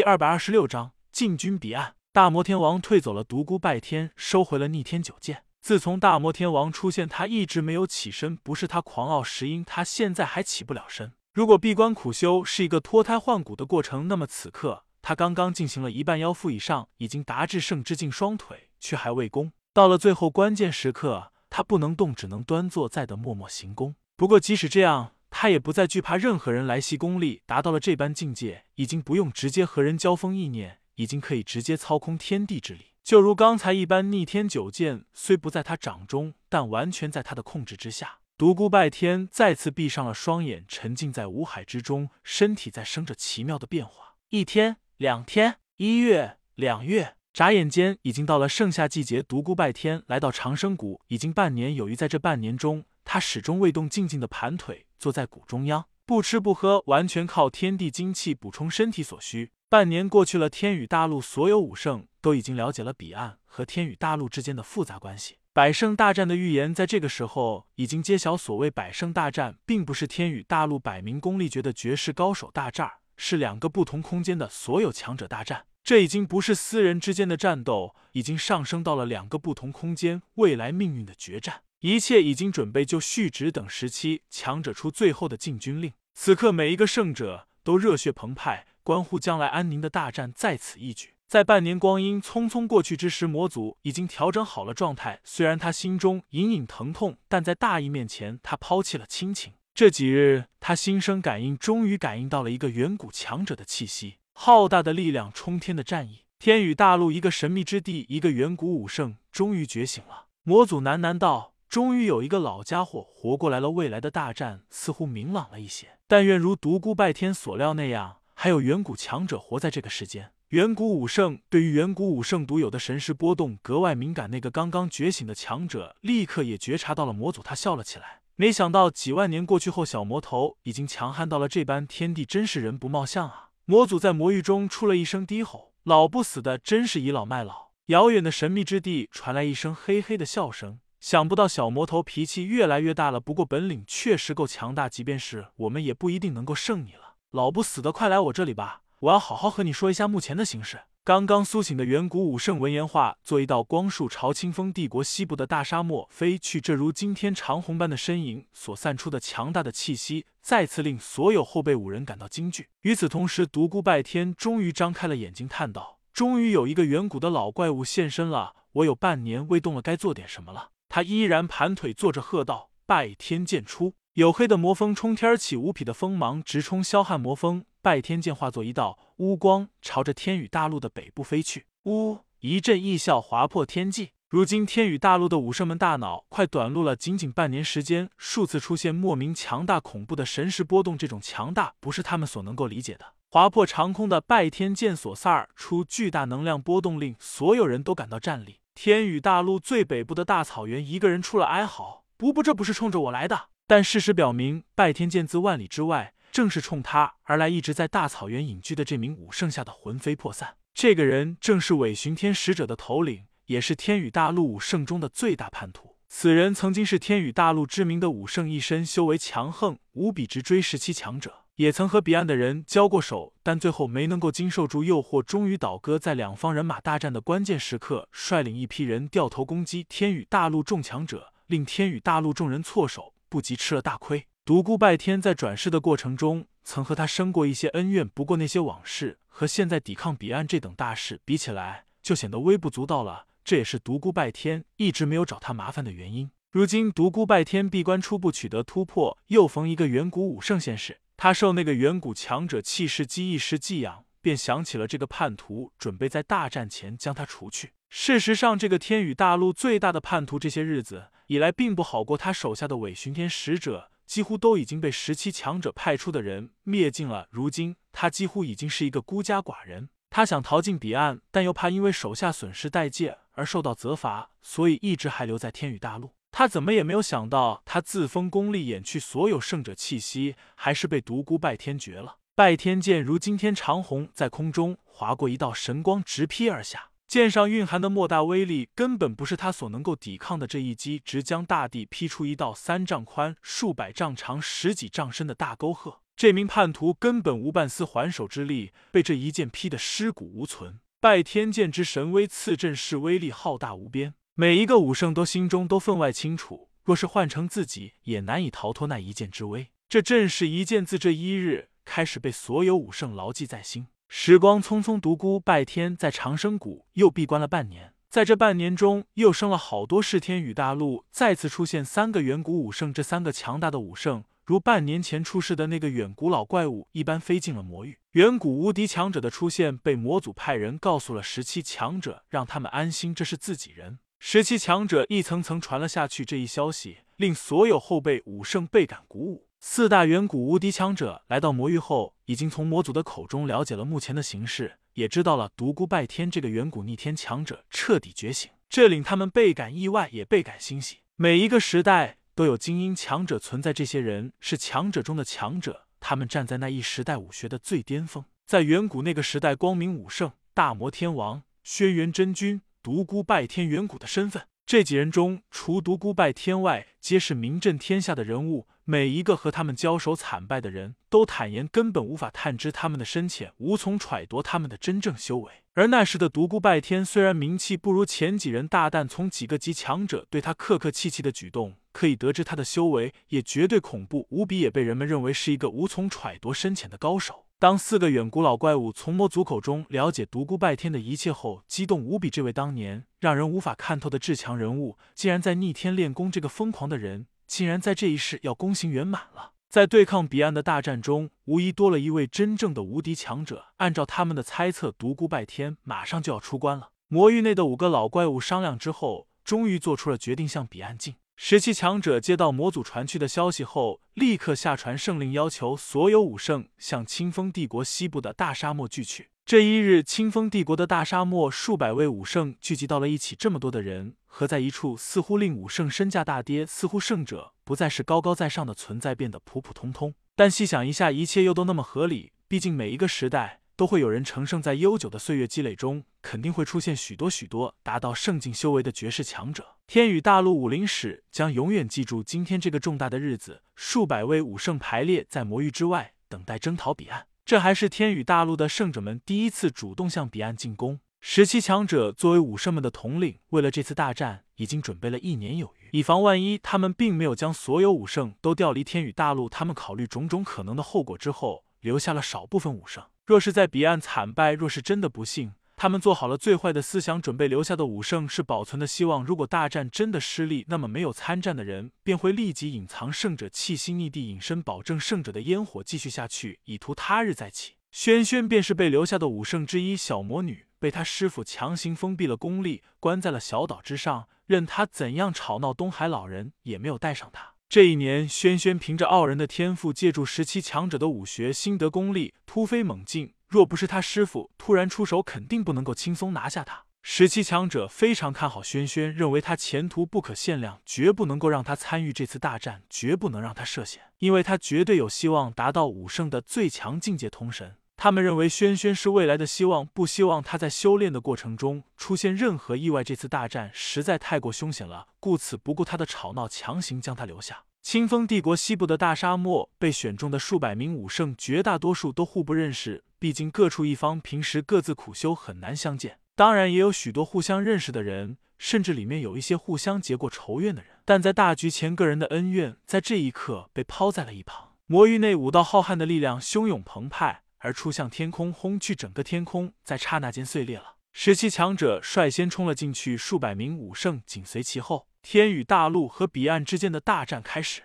第二百二十六章进军彼岸。大魔天王退走了独孤拜天，收回了逆天九剑。自从大魔天王出现，他一直没有起身，不是他狂傲，是因他现在还起不了身。如果闭关苦修是一个脱胎换骨的过程，那么此刻他刚刚进行了一半腰腹以上，已经达至圣之境，双腿却还未弓。到了最后关键时刻，他不能动，只能端坐在的默默行功。不过即使这样。他也不再惧怕任何人来袭，功力达到了这般境界，已经不用直接和人交锋，意念已经可以直接操控天地之力，就如刚才一般。逆天九剑虽不在他掌中，但完全在他的控制之下。独孤拜天再次闭上了双眼，沉浸在五海之中，身体在生着奇妙的变化。一天，两天，一月，两月，眨眼间已经到了盛夏季节。独孤拜天来到长生谷已经半年有余，在这半年中，他始终未动，静静的盘腿。坐在谷中央，不吃不喝，完全靠天地精气补充身体所需。半年过去了，天宇大陆所有武圣都已经了解了彼岸和天宇大陆之间的复杂关系。百圣大战的预言在这个时候已经揭晓。所谓百圣大战，并不是天宇大陆百名功力绝的绝世高手大战，是两个不同空间的所有强者大战。这已经不是私人之间的战斗，已经上升到了两个不同空间未来命运的决战。一切已经准备，就续职等时期，强者出最后的禁军令。此刻，每一个胜者都热血澎湃，关乎将来安宁的大战在此一举。在半年光阴匆匆过去之时，魔祖已经调整好了状态。虽然他心中隐隐疼痛，但在大义面前，他抛弃了亲情。这几日，他心生感应，终于感应到了一个远古强者的气息，浩大的力量，冲天的战意。天宇大陆一个神秘之地，一个远古武圣终于觉醒了。魔祖喃喃道。终于有一个老家伙活过来了，未来的大战似乎明朗了一些。但愿如独孤拜天所料那样，还有远古强者活在这个世间。远古武圣对于远古武圣独有的神识波动格外敏感。那个刚刚觉醒的强者立刻也觉察到了魔祖，他笑了起来。没想到几万年过去后，小魔头已经强悍到了这般天地，真是人不貌相啊！魔祖在魔域中出了一声低吼：“老不死的，真是倚老卖老。”遥远的神秘之地传来一声嘿嘿的笑声。想不到小魔头脾气越来越大了，不过本领确实够强大，即便是我们也不一定能够胜你了。老不死的，快来我这里吧，我要好好和你说一下目前的形势。刚刚苏醒的远古武圣闻言话，做一道光束朝清风帝国西部的大沙漠飞去。这如今天长虹般的身影所散出的强大的气息，再次令所有后辈武人感到惊惧。与此同时，独孤拜天终于张开了眼睛，叹道：“终于有一个远古的老怪物现身了，我有半年未动了，该做点什么了。”他依然盘腿坐着，喝道：“拜天剑出！”黝黑的魔风冲天起，无匹的锋芒直冲霄汉魔风。拜天剑化作一道乌光，朝着天宇大陆的北部飞去。呜！一阵异笑划破天际。如今天宇大陆的武圣们大脑快短路了，仅仅半年时间，数次出现莫名强大恐怖的神识波动，这种强大不是他们所能够理解的。划破长空的拜天剑所散而出巨大能量波动，令所有人都感到战栗。天宇大陆最北部的大草原，一个人出了哀嚎：“不不，这不是冲着我来的。”但事实表明，拜天剑自万里之外，正是冲他而来。一直在大草原隐居的这名武圣吓得魂飞魄散。这个人正是伪巡天使者的头领，也是天宇大陆武圣中的最大叛徒。此人曾经是天宇大陆知名的武圣，一身修为强横无比，直追十七强者。也曾和彼岸的人交过手，但最后没能够经受住诱惑，终于倒戈。在两方人马大战的关键时刻，率领一批人掉头攻击天宇大陆众强者，令天宇大陆众人措手不及，吃了大亏。独孤拜天在转世的过程中，曾和他生过一些恩怨，不过那些往事和现在抵抗彼岸这等大事比起来，就显得微不足道了。这也是独孤拜天一直没有找他麻烦的原因。如今独孤拜天闭关初步取得突破，又逢一个远古武圣现世。他受那个远古强者气势机一时寄养，便想起了这个叛徒，准备在大战前将他除去。事实上，这个天宇大陆最大的叛徒，这些日子以来并不好过。他手下的伪巡天使者几乎都已经被十七强者派出的人灭尽了。如今他几乎已经是一个孤家寡人。他想逃进彼岸，但又怕因为手下损失代界而受到责罚，所以一直还留在天宇大陆。他怎么也没有想到，他自封功力，掩去所有圣者气息，还是被独孤拜天绝了。拜天剑如惊天长虹，在空中划过一道神光，直劈而下。剑上蕴含的莫大威力，根本不是他所能够抵抗的。这一击直将大地劈出一道三丈宽、数百丈长、十几丈深的大沟壑。这名叛徒根本无半丝还手之力，被这一剑劈得尸骨无存。拜天剑之神威刺阵势威力浩大无边，每一个武圣都心中都分外清楚，若是换成自己，也难以逃脱那一剑之威。这正是一剑自这一日开始被所有武圣牢记在心。时光匆匆，独孤拜天在长生谷又闭关了半年。在这半年中，又生了好多世天宇大陆再次出现三个远古武圣。这三个强大的武圣，如半年前出世的那个远古老怪物一般，飞进了魔域。远古无敌强者的出现，被魔祖派人告诉了十七强者，让他们安心，这是自己人。十七强者一层层传了下去，这一消息令所有后辈武圣倍感鼓舞。四大远古无敌强者来到魔域后，已经从魔祖的口中了解了目前的形势。也知道了独孤拜天这个远古逆天强者彻底觉醒，这令他们倍感意外，也倍感欣喜。每一个时代都有精英强者存在，这些人是强者中的强者，他们站在那一时代武学的最巅峰。在远古那个时代，光明武圣、大魔天王、轩辕真君、独孤拜天，远古的身份。这几人中，除独孤拜天外，皆是名震天下的人物。每一个和他们交手惨败的人，都坦言根本无法探知他们的深浅，无从揣度他们的真正修为。而那时的独孤拜天，虽然名气不如前几人大，但从几个极强者对他客客气气的举动，可以得知他的修为也绝对恐怖无比，也被人们认为是一个无从揣度深浅的高手。当四个远古老怪物从魔族口中了解独孤拜天的一切后，激动无比。这位当年让人无法看透的至强人物，竟然在逆天练功。这个疯狂的人，竟然在这一世要功行圆满了。在对抗彼岸的大战中，无疑多了一位真正的无敌强者。按照他们的猜测，独孤拜天马上就要出关了。魔域内的五个老怪物商量之后，终于做出了决定，向彼岸进。十七强者接到魔祖传去的消息后，立刻下传圣令，要求所有武圣向清风帝国西部的大沙漠聚去。这一日，清风帝国的大沙漠，数百位武圣聚集到了一起。这么多的人合在一处，似乎令武圣身价大跌，似乎圣者不再是高高在上的存在，变得普普通通。但细想一下，一切又都那么合理。毕竟每一个时代。都会有人成圣，在悠久的岁月积累中，肯定会出现许多许多达到圣境修为的绝世强者。天宇大陆武林史将永远记住今天这个重大的日子。数百位武圣排列在魔域之外，等待征讨彼岸。这还是天宇大陆的圣者们第一次主动向彼岸进攻。十七强者作为武圣们的统领，为了这次大战，已经准备了一年有余，以防万一，他们并没有将所有武圣都调离天宇大陆。他们考虑种种可能的后果之后，留下了少部分武圣。若是在彼岸惨败，若是真的不幸，他们做好了最坏的思想准备，留下的武圣是保存的希望。如果大战真的失利，那么没有参战的人便会立即隐藏圣者气息，逆地隐身，保证圣者的烟火继续下去，以图他日再起。轩轩便是被留下的武圣之一，小魔女被他师傅强行封闭了功力，关在了小岛之上，任他怎样吵闹，东海老人也没有带上他。这一年，轩轩凭着傲人的天赋，借助十七强者的武学，心得功力，突飞猛进。若不是他师傅突然出手，肯定不能够轻松拿下他。十七强者非常看好轩轩，认为他前途不可限量，绝不能够让他参与这次大战，绝不能让他涉险，因为他绝对有希望达到武圣的最强境界通神。他们认为轩轩是未来的希望，不希望他在修炼的过程中出现任何意外。这次大战实在太过凶险了，故此不顾他的吵闹，强行将他留下。清风帝国西部的大沙漠被选中的数百名武圣，绝大多数都互不认识，毕竟各处一方，平时各自苦修，很难相见。当然，也有许多互相认识的人，甚至里面有一些互相结过仇怨的人。但在大局前，个人的恩怨在这一刻被抛在了一旁。魔域内武道浩瀚的力量汹涌澎湃。而出向天空，轰去整个天空，在刹那间碎裂了。十七强者率先冲了进去，数百名武圣紧随其后。天宇大陆和彼岸之间的大战开始。